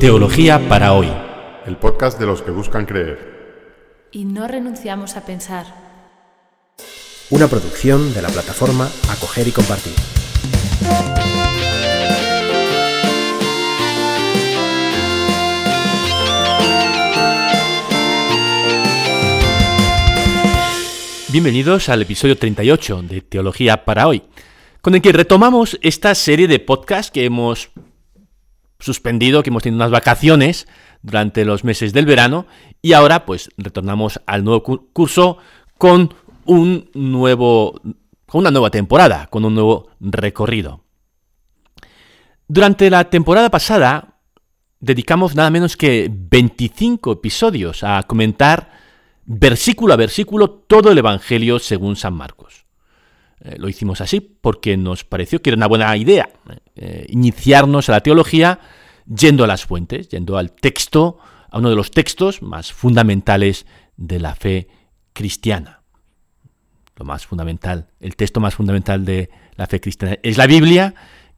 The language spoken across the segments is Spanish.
Teología para hoy. El podcast de los que buscan creer. Y no renunciamos a pensar. Una producción de la plataforma Acoger y Compartir. Bienvenidos al episodio 38 de Teología para hoy, con el que retomamos esta serie de podcasts que hemos suspendido, que hemos tenido unas vacaciones durante los meses del verano y ahora pues retornamos al nuevo curso con un nuevo con una nueva temporada, con un nuevo recorrido. Durante la temporada pasada dedicamos nada menos que 25 episodios a comentar versículo a versículo todo el Evangelio según San Marcos. Eh, lo hicimos así porque nos pareció que era una buena idea eh, iniciarnos a la teología yendo a las fuentes, yendo al texto, a uno de los textos más fundamentales de la fe cristiana. Lo más fundamental, el texto más fundamental de la fe cristiana es la Biblia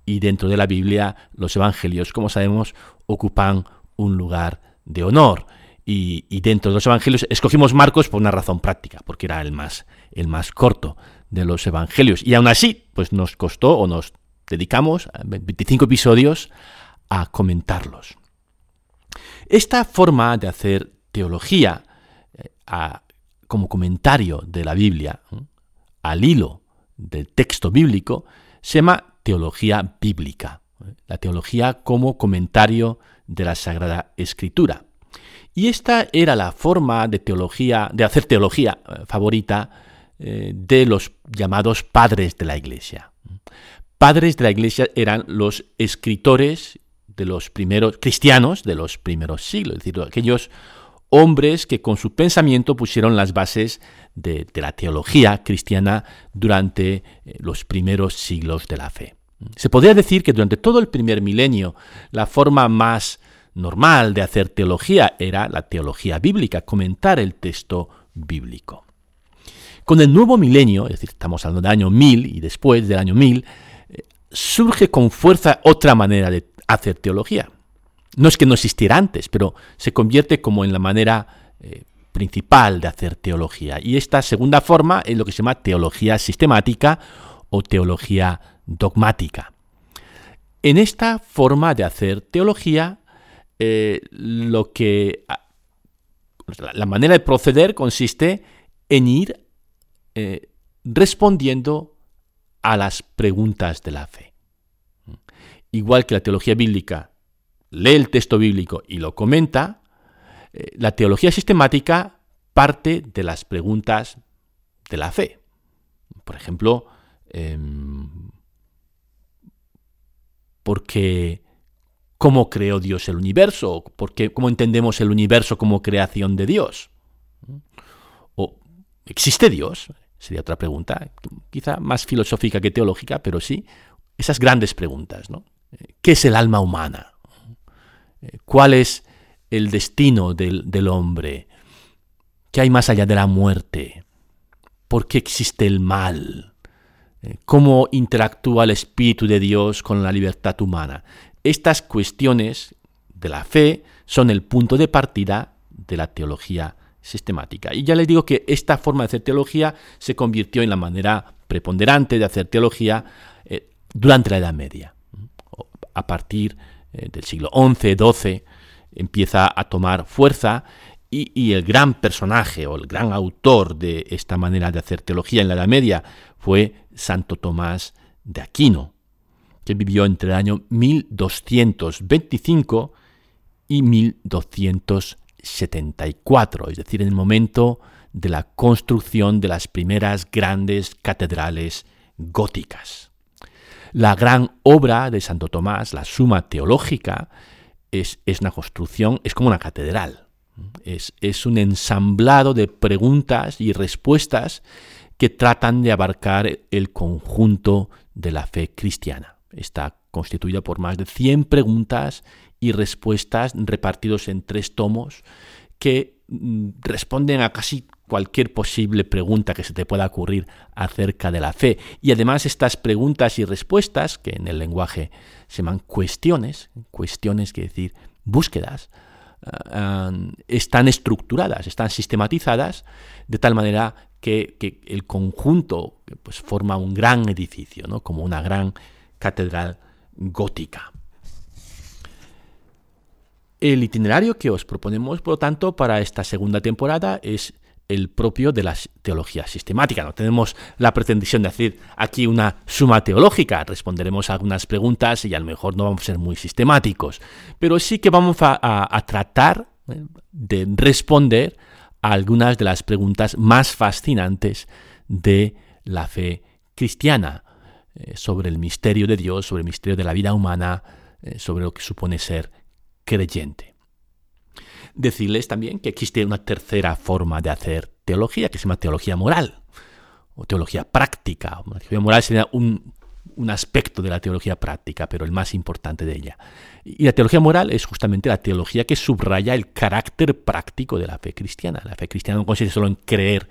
y dentro de la Biblia los evangelios, como sabemos, ocupan un lugar de honor y, dentro de los evangelios escogimos Marcos por una razón práctica, porque era el más, el más corto de los evangelios. Y aún así, pues nos costó o nos dedicamos 25 episodios a comentarlos. Esta forma de hacer teología eh, como comentario de la Biblia, al hilo del texto bíblico, se llama teología bíblica. La teología como comentario de la Sagrada Escritura. Y esta era la forma de teología, de hacer teología eh, favorita eh, de los llamados padres de la Iglesia. Padres de la Iglesia eran los escritores de los primeros cristianos de los primeros siglos, es decir, aquellos hombres que con su pensamiento pusieron las bases de, la teología cristiana durante eh, los primeros siglos de la fe. Se podría decir que durante todo el primer milenio la forma más normal de hacer teología era la teología bíblica, comentar el texto bíblico. Con el nuevo milenio, es decir, estamos hablando del año 1000 y después del año 1000, eh, surge con fuerza otra manera de hacer teología. No es que no existiera antes, pero se convierte como en la manera eh, principal de hacer teología. Y esta segunda forma es lo que se llama teología sistemática o teología dogmática. En esta forma de hacer teología eh, lo que la manera de proceder consiste en ir eh, respondiendo a las preguntas de la fe. Igual que la teología bíblica lee el texto bíblico y lo comenta, eh, la teología sistemática parte de las preguntas de la fe. Por ejemplo, em, porque cómo creó Dios el universo, porque, cómo entendemos el universo como creación de Dios. ¿O existe Dios? Sería otra pregunta, quizá más filosófica que teológica, pero sí, esas grandes preguntas. ¿no? ¿Qué es el alma humana? ¿Cuál es el destino del, del hombre? ¿Qué hay más allá de la muerte? ¿Por qué existe el mal? ¿Cómo interactúa el Espíritu de Dios con la libertad humana? Estas cuestiones de la fe son el punto de partida de la teología sistemática. Y ya les digo que esta forma de hacer teología se convirtió en la manera preponderante de hacer teología eh, durante la Edad Media. A partir eh, del siglo XI, XII, empieza a tomar fuerza y, y, el gran personaje o el gran autor de esta manera de hacer teología en la Edad Media fue Santo Tomás de Aquino, que vivió entre el año 1225 y 1274, es decir, en el momento de la construcción de las primeras grandes catedrales góticas. La gran obra de Santo Tomás, la Suma Teológica, es, una construcción, es como una catedral. Es, es un ensamblado de preguntas y respuestas que tratan de abarcar el conjunto de la fe cristiana. Está constituida por más de 100 preguntas y respuestas repartidos en tres tomos que mm, responden a casi cualquier posible pregunta que se te pueda ocurrir acerca de la fe. Y además estas preguntas y respuestas, que en el lenguaje se llaman cuestiones, cuestiones quiere decir búsquedas, ah, están estructuradas, están sistematizadas de tal manera que, el conjunto pues, forma un gran edificio, ¿no? como una gran catedral gótica. El itinerario que os proponemos, por lo tanto, para esta segunda temporada es el propio de la teología sistemática. No tenemos la pretensión de hacer aquí una suma teológica, responderemos a algunas preguntas y a lo mejor no vamos a ser muy sistemáticos, pero sí que vamos a, tratar ¿eh? de responder a algunas de las preguntas más fascinantes de la fe cristiana, eh, sobre el misterio de Dios, sobre el misterio de la vida humana, eh, sobre lo que supone ser creyente. Decirles también que existe una tercera forma de hacer teología, que se llama teología moral, o teología práctica. La teología moral sería un, un aspecto de la teología práctica, pero el más importante de ella. Y la teología moral es justamente la teología que subraya el carácter práctico de la fe cristiana. La fe cristiana no consiste solo en creer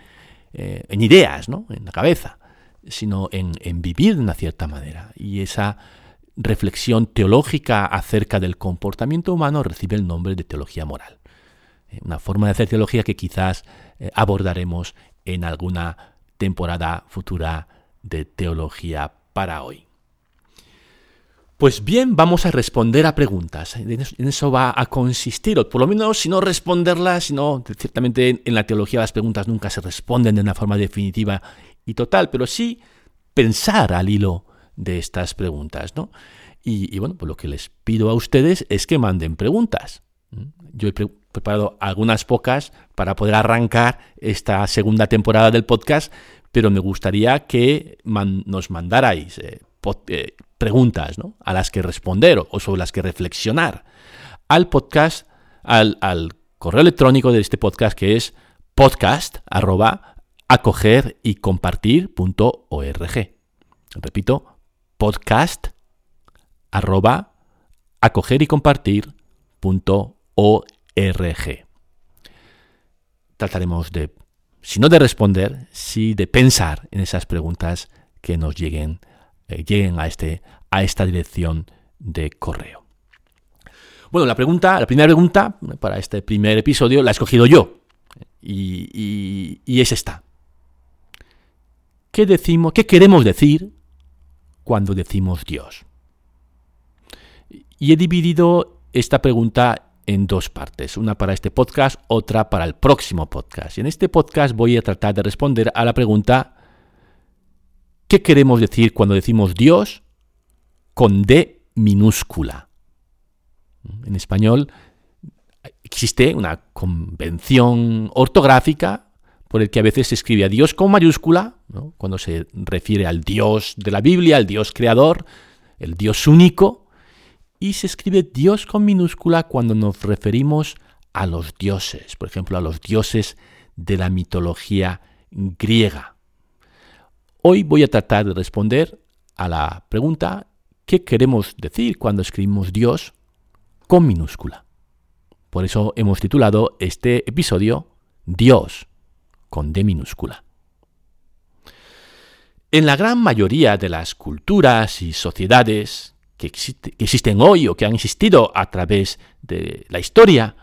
eh, en ideas, ¿no? en la cabeza, sino en, en vivir de una cierta manera. Y esa reflexión teológica acerca del comportamiento humano recibe el nombre de teología moral. Eh, una forma de hacer teología que quizás eh, abordaremos en alguna temporada futura de teología para hoy. Pues bien, vamos a responder a preguntas. En eso va a consistir, o por lo menos si no responderlas, sino ciertamente en la teología las preguntas nunca se responden de una forma definitiva y total, pero sí pensar al hilo de estas preguntas, ¿no? Y, bueno, pues lo que les pido a ustedes es que manden preguntas. Yo he preparado algunas pocas para poder arrancar esta segunda temporada del podcast, pero me gustaría que nos mandarais eh, eh, preguntas a las que responder o sobre las que reflexionar al podcast, al, correo electrónico de este podcast que es podcast y compartir.org. Repito, podcast acoger y compartir.org. Trataremos de, si no de responder, sí de pensar en esas preguntas que nos lleguen eh, lleguen a, este, a esta dirección de correo. Bueno, la pregunta, la primera pregunta para este primer episodio la he escogido yo. Y, es esta. ¿Qué decimos, qué queremos decir cuando decimos Dios? Y he dividido esta pregunta en dos partes, una para este podcast, otra para el próximo podcast. Y en este podcast voy a tratar de responder a la pregunta ¿Qué queremos decir cuando decimos Dios con D minúscula? En español existe una convención ortográfica por el que a veces se escribe a Dios con mayúscula, cuando se refiere al Dios de la Biblia, al Dios creador, el Dios único, y se escribe Dios con minúscula cuando nos referimos a los dioses, por ejemplo, a los dioses de la mitología griega. Hoy voy a tratar de responder a la pregunta ¿qué queremos decir cuando escribimos Dios con minúscula? Por eso hemos titulado este episodio Dios con D minúscula. En la gran mayoría de las culturas y sociedades que, existen hoy o que han existido a través de la historia,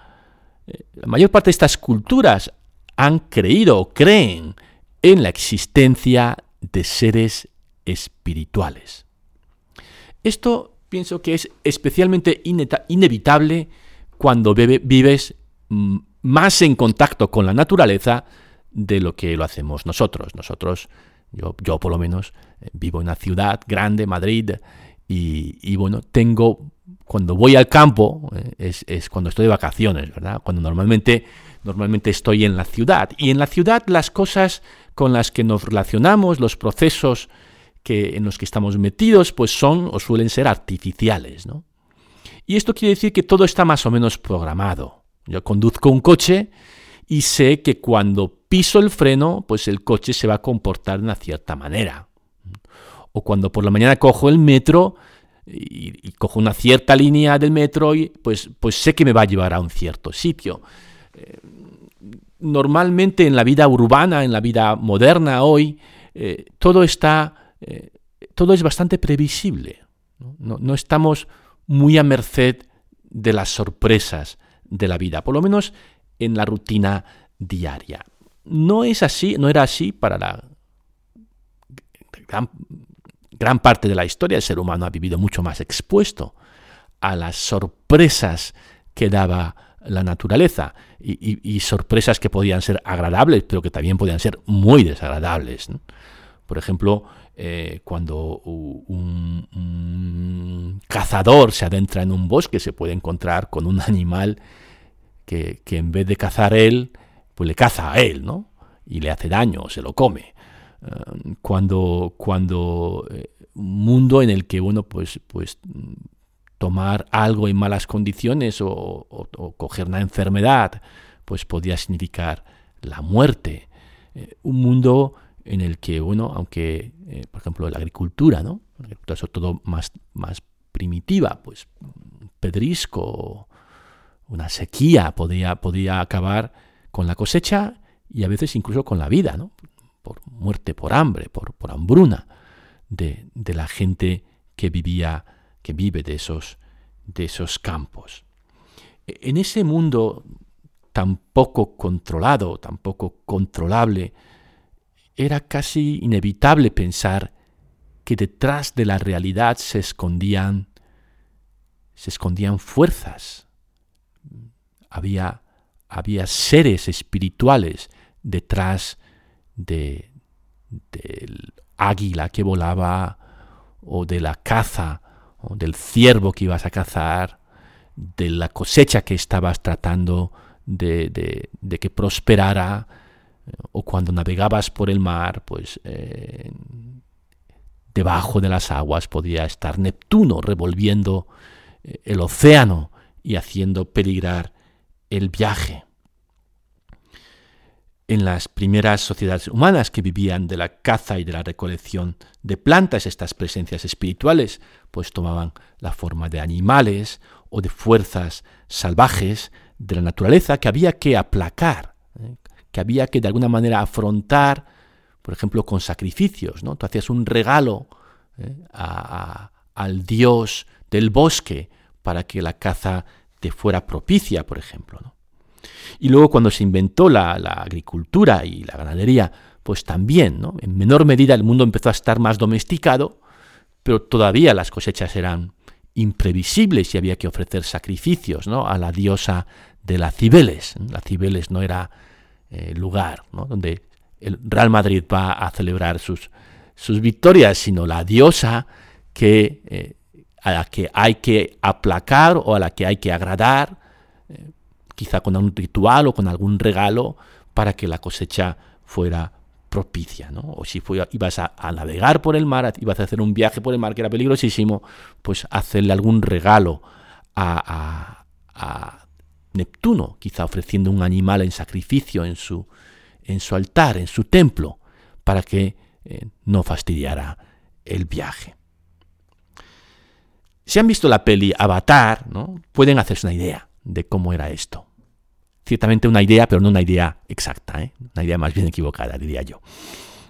eh, la mayor parte de estas culturas han creído o creen en la existencia de seres espirituales. Esto pienso que es especialmente inevitable cuando vives mm, más en contacto con la naturaleza de lo que lo hacemos nosotros. Nosotros, yo, yo por lo menos, eh, vivo en una ciudad grande, Madrid, y, bueno, tengo, cuando voy al campo, eh, es, es, cuando estoy de vacaciones, ¿verdad? Cuando normalmente, normalmente estoy en la ciudad. Y en la ciudad las cosas con las que nos relacionamos, los procesos que, en los que estamos metidos, pues son o suelen ser artificiales. ¿no? Y esto quiere decir que todo está más o menos programado. Yo conduzco un coche y sé que cuando piso el freno, pues el coche se va a comportar de una cierta manera. O cuando por la mañana cojo el metro y, cojo una cierta línea del metro, y pues, pues sé que me va a llevar a un cierto sitio. Eh, normalmente en la vida urbana, en la vida moderna hoy, eh, todo está, eh, todo es bastante previsible. ¿no? estamos muy a merced de las sorpresas de la vida, por lo menos en la rutina diaria. No es así, no era así para la gran, gran parte de la historia. El ser humano ha vivido mucho más expuesto a las sorpresas que daba la naturaleza y, sorpresas que podían ser agradables, pero que también podían ser muy desagradables. Por ejemplo, eh, cuando un, cazador se adentra en un bosque, se puede encontrar con un animal que, en vez de cazar él, pues le caza a él, ¿no? Y le hace daño, se lo come. Eh, cuando, cuando eh, un mundo en el que, bueno, pues, pues tomar algo en malas condiciones o, coger una enfermedad, pues podía significar la muerte. Eh, un mundo en el que, bueno, aunque, por ejemplo, la agricultura, ¿no? La agricultura sobre todo más, más primitiva, pues pedrisco, una sequía podía, podía acabar con la cosecha y a veces incluso con la vida, ¿no? Por muerte, por hambre, por, por hambruna de, de la gente que vivía que vive de esos, de esos campos. E, en ese mundo tan poco controlado, tan poco controlable, era casi inevitable pensar que detrás de la realidad se escondían se escondían fuerzas. Había, había seres espirituales detrás de, del águila que volaba o de la caza del ciervo que ibas a cazar, de la cosecha que estabas tratando de, que prosperara, o cuando navegabas por el mar, pues eh, debajo de las aguas podía estar Neptuno revolviendo eh, el océano y haciendo peligrar el viaje en las primeras sociedades humanas que vivían de la caza y de la recolección de plantas, estas presencias espirituales, pues tomaban la forma de animales o de fuerzas salvajes de la naturaleza que había que aplacar, ¿eh? que había que de alguna manera afrontar, por ejemplo, con sacrificios. ¿no? Tú hacías un regalo ¿eh? al dios del bosque para que la caza te fuera propicia, por ejemplo. ¿no? Y luego cuando se inventó la, agricultura y la ganadería, pues también, ¿no? En menor medida el mundo empezó a estar más domesticado, pero todavía las cosechas eran imprevisibles y había que ofrecer sacrificios ¿no? a la diosa de la Cibeles. La Cibeles no era eh, lugar donde el Real Madrid va a celebrar sus, sus victorias, sino la diosa que, eh, a la que hay que aplacar o a la que hay que agradar eh, quizá con un ritual o con algún regalo para que la cosecha fuera propicia, ¿no? O si ibas a, navegar por el mar, ibas a hacer un viaje por el mar que era peligrosísimo, pues hacerle algún regalo a, Neptuno, quizá ofreciendo un animal en sacrificio en su, en su altar, en su templo, para que eh, no fastidiara el viaje. Si han visto la peli Avatar, ¿no? pueden hacerse una idea de cómo era esto ciertamente una idea, pero no una idea exacta, ¿eh? una idea más bien equivocada, diría yo.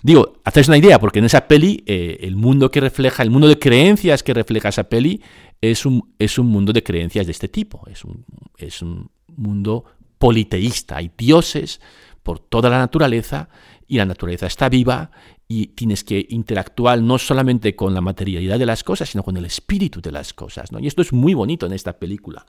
Digo, hacéis una idea, porque en esa peli eh, el mundo que refleja, el mundo de creencias que refleja esa peli es un, es un mundo de creencias de este tipo, es un, es un mundo politeísta, hay dioses por toda la naturaleza y la naturaleza está viva y tienes que interactuar no solamente con la materialidad de las cosas, sino con el espíritu de las cosas. ¿no? Y esto es muy bonito en esta película.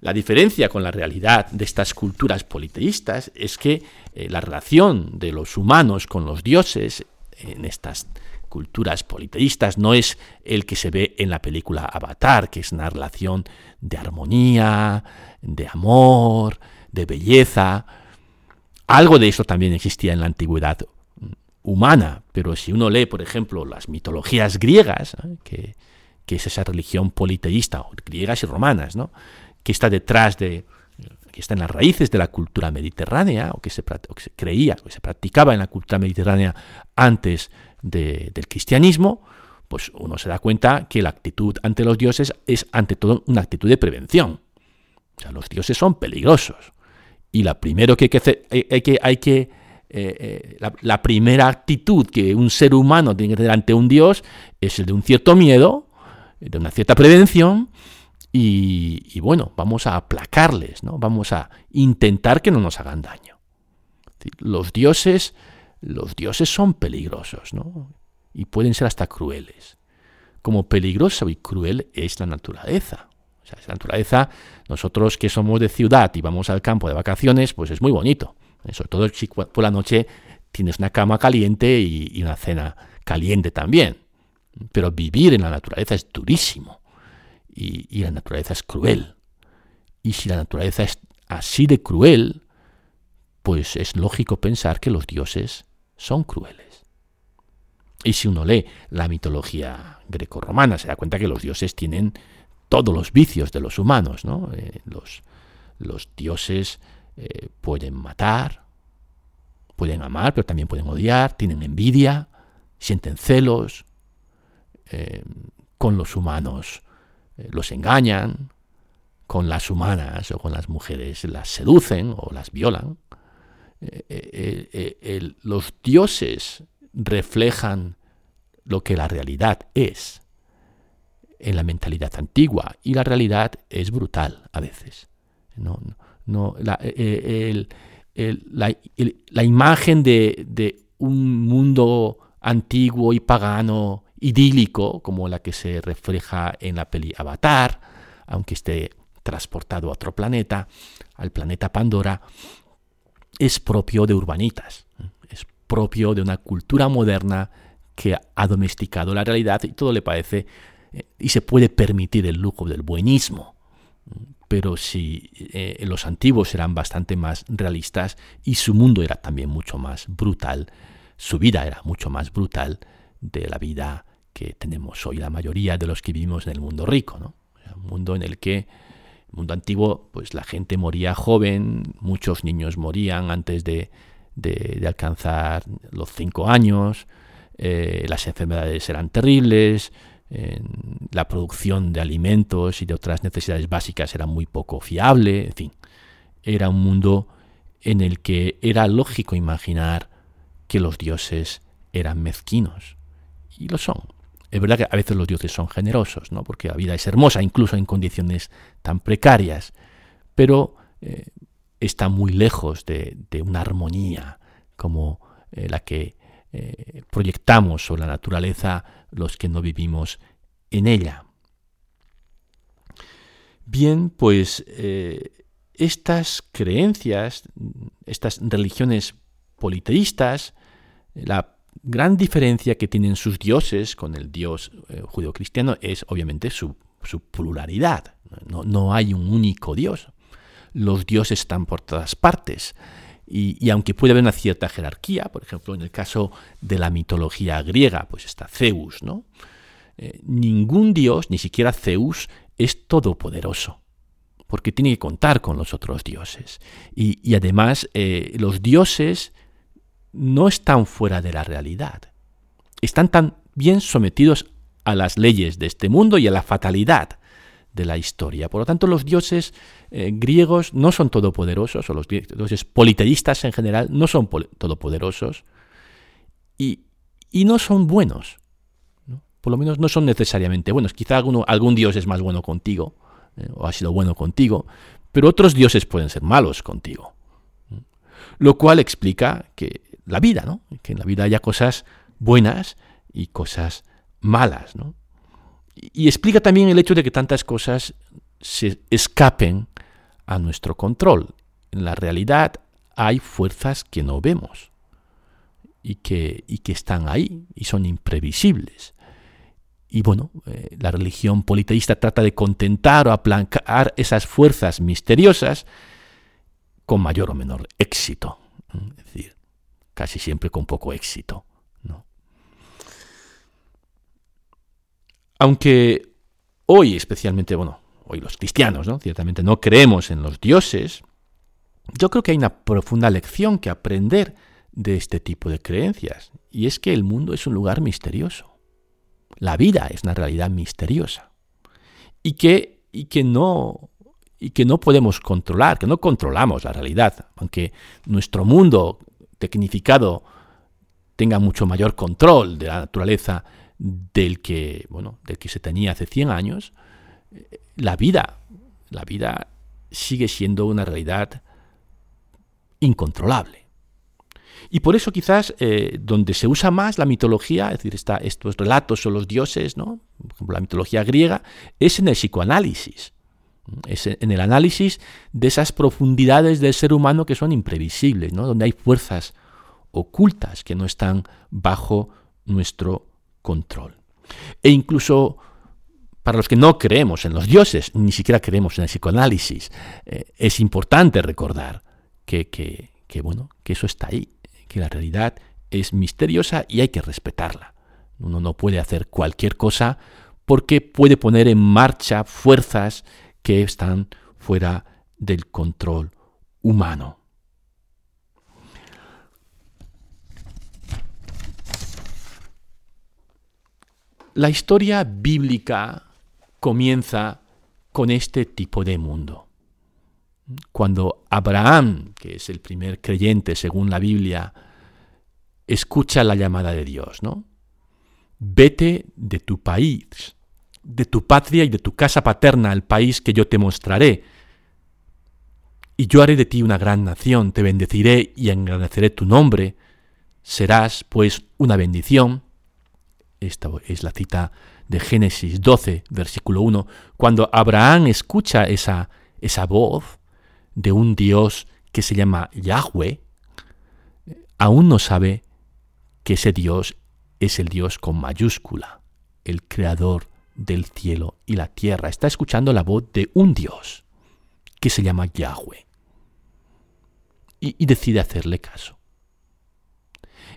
La diferencia con la realidad de estas culturas politeístas es que eh, la relación de los humanos con los dioses en estas culturas politeístas no es el que se ve en la película Avatar, que es una relación de armonía, de amor, de belleza. Algo de eso también existía en la antigüedad humana, pero si uno lee, por ejemplo, las mitologías griegas, que, que, es esa religión politeísta, griegas y romanas, ¿no? que está detrás de, que está en las raíces de la cultura mediterránea, o que se, creía, o que se practicaba en la cultura mediterránea antes del cristianismo, pues uno se da cuenta que la actitud ante los dioses es ante todo una actitud de prevención. O sea, los dioses son peligrosos. Y la primero que hay que hacer, hay que, que eh, la, primera actitud que un ser humano tiene que tener ante un Dios es el de un cierto miedo, de una cierta prevención, y, bueno, vamos a aplacarles, ¿no? Vamos a intentar que no nos hagan daño. Los dioses, los dioses son peligrosos, ¿no? Y pueden ser hasta crueles. Como peligroso y cruel es la naturaleza. O sea, la naturaleza, nosotros que somos de ciudad y vamos al campo de vacaciones, pues es muy bonito. Sobre todo si por la noche tienes una cama caliente y una cena caliente también. Pero vivir en la naturaleza es durísimo y, la naturaleza es cruel. Y si la naturaleza es así de cruel, pues es lógico pensar que los dioses son crueles. Y si uno lee la mitología grecorromana, se da cuenta que los dioses tienen todos los vicios de los humanos. ¿no? Eh, los, dioses eh, pueden matar, pueden amar, pero también pueden odiar, tienen envidia, sienten celos. Eh, con los humanos los engañan, con las humanas o con las mujeres las seducen o las violan. Los dioses reflejan lo que la realidad es en la mentalidad antigua y la realidad es brutal a veces. No, no, la, la, imagen de, de, un mundo antiguo y pagano idílico como la que se refleja en la peli Avatar, aunque esté transportado a otro planeta, al planeta Pandora, es propio de urbanitas, es propio de una cultura moderna que ha domesticado la realidad y todo le parece eh, y se puede permitir el lujo del buenismo. Pero si eh, los antiguos eran bastante más realistas y su mundo era también mucho más brutal, su vida era mucho más brutal de la vida que tenemos hoy la mayoría de los que vivimos en el mundo rico, ¿no? Un mundo en el que, el mundo antiguo, pues la gente moría joven, muchos niños morían antes de, de, alcanzar los cinco años, eh, las enfermedades eran terribles, la producción de alimentos y de otras necesidades básicas era muy poco fiable, en fin, era un mundo en el que era lógico imaginar que los dioses eran mezquinos, y lo son. Es verdad que a veces los dioses son generosos, ¿no? porque la vida es hermosa, incluso en condiciones tan precarias, pero eh, está muy lejos de, una armonía como eh, la que eh, proyectamos sobre la naturaleza los que no vivimos en ella. Bien, pues estas creencias, estas religiones politeístas, la gran diferencia que tienen sus dioses con el dios eh, judeocristiano es obviamente su, pluralidad. No, no, hay un único dios. Los dioses están por todas partes. Y, aunque puede haber una cierta jerarquía, por ejemplo, en el caso de la mitología griega, pues está Zeus, ¿no? Eh, ningún dios, ni siquiera Zeus, es todopoderoso porque tiene que contar con los otros dioses. Y, además, eh, los dioses no están fuera de la realidad. Están tan bien sometidos a las leyes de este mundo y a la fatalidad de la historia. Por lo tanto, los dioses eh, griegos no son todopoderosos, o los dioses politeístas en general no son todopoderosos y, no son buenos. Por lo menos no son necesariamente buenos. Quizá algún dios es más bueno contigo, eh, o ha sido bueno contigo, pero otros dioses pueden ser malos contigo. Lo cual explica que la vida, ¿no? Que en la vida haya cosas buenas y cosas malas, ¿no? Y explica también el hecho de que tantas cosas se escapen a nuestro control. En la realidad hay fuerzas que no vemos y que, y que están ahí y son imprevisibles. Y bueno, eh, la religión politeísta trata de contentar o aplancar esas fuerzas misteriosas con mayor o menor éxito. Es decir, casi siempre con poco éxito. ¿no? Aunque hoy, especialmente, bueno, hoy los cristianos, ¿no? ciertamente no creemos en los dioses, yo creo que hay una profunda lección que aprender de este tipo de creencias, y es que el mundo es un lugar misterioso. La vida es una realidad misteriosa. Y que, y que no y que no podemos controlar, que no controlamos la realidad, aunque nuestro mundo tecnificado tenga mucho mayor control de la naturaleza del que, bueno, del que se tenía hace 100 años, la vida, la vida sigue siendo una realidad incontrolable. Y por eso quizás eh, donde se usa más la mitología, es decir, estos relatos son los dioses, ¿no? por ejemplo la mitología griega, es en el psicoanálisis. Es en el análisis de esas profundidades del ser humano que son imprevisibles, ¿no? donde hay fuerzas ocultas que no están bajo nuestro control. E incluso para los que no creemos en los dioses, ni siquiera creemos en el psicoanálisis, eh, es importante recordar que, que, bueno, que eso está ahí, que la realidad es misteriosa y hay que respetarla. Uno no puede hacer cualquier cosa porque puede poner en marcha fuerzas que están fuera del control humano. La historia bíblica comienza con este tipo de mundo. Cuando Abraham, que es el primer creyente según la Biblia, escucha la llamada de Dios, ¿no? Vete de tu país, de tu patria y de tu casa paterna al país que yo te mostraré. Y yo haré de ti una gran nación, te bendeciré y engrandeceré tu nombre. Serás, pues, una bendición esta es la cita de Génesis 12, versículo 1, cuando Abraham escucha esa, esa voz de un Dios que se llama Yahweh, aún no sabe que ese Dios es el Dios con mayúscula, el creador del cielo y la tierra. Está escuchando la voz de un Dios que se llama Yahweh. y decide hacerle caso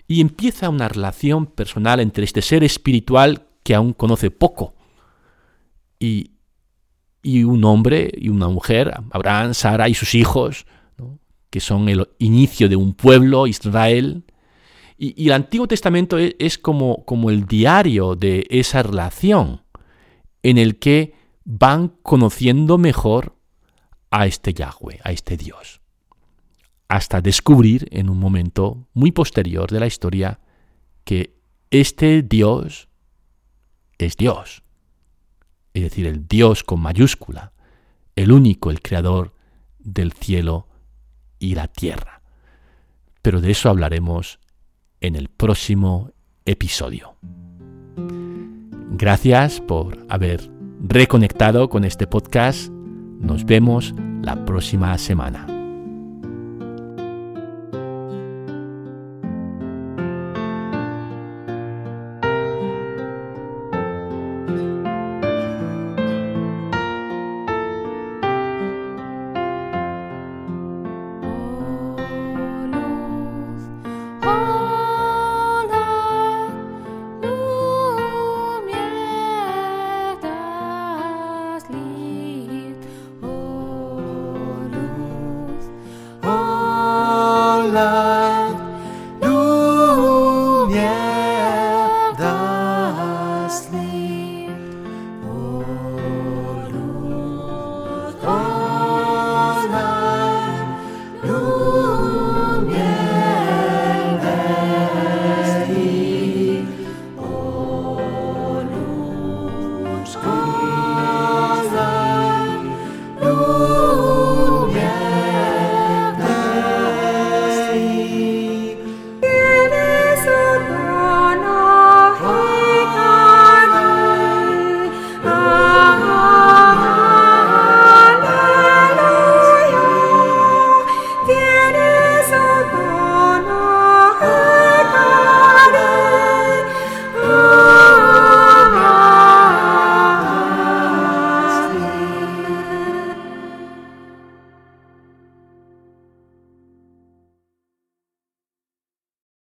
y empieza una relación personal entre este ser espiritual que aún conoce poco. Y, un hombre y una mujer, Abraham, Sara y sus hijos, que son el inicio de un pueblo, Israel. Y, el Antiguo Testamento es, es como, como el diario de esa relación en el que van conociendo mejor a este Yahweh, a este Dios hasta descubrir en un momento muy posterior de la historia que este Dios es Dios, es decir, el Dios con mayúscula, el único, el creador del cielo y la tierra. Pero de eso hablaremos en el próximo episodio. Gracias por haber reconectado con este podcast. Nos vemos la próxima semana.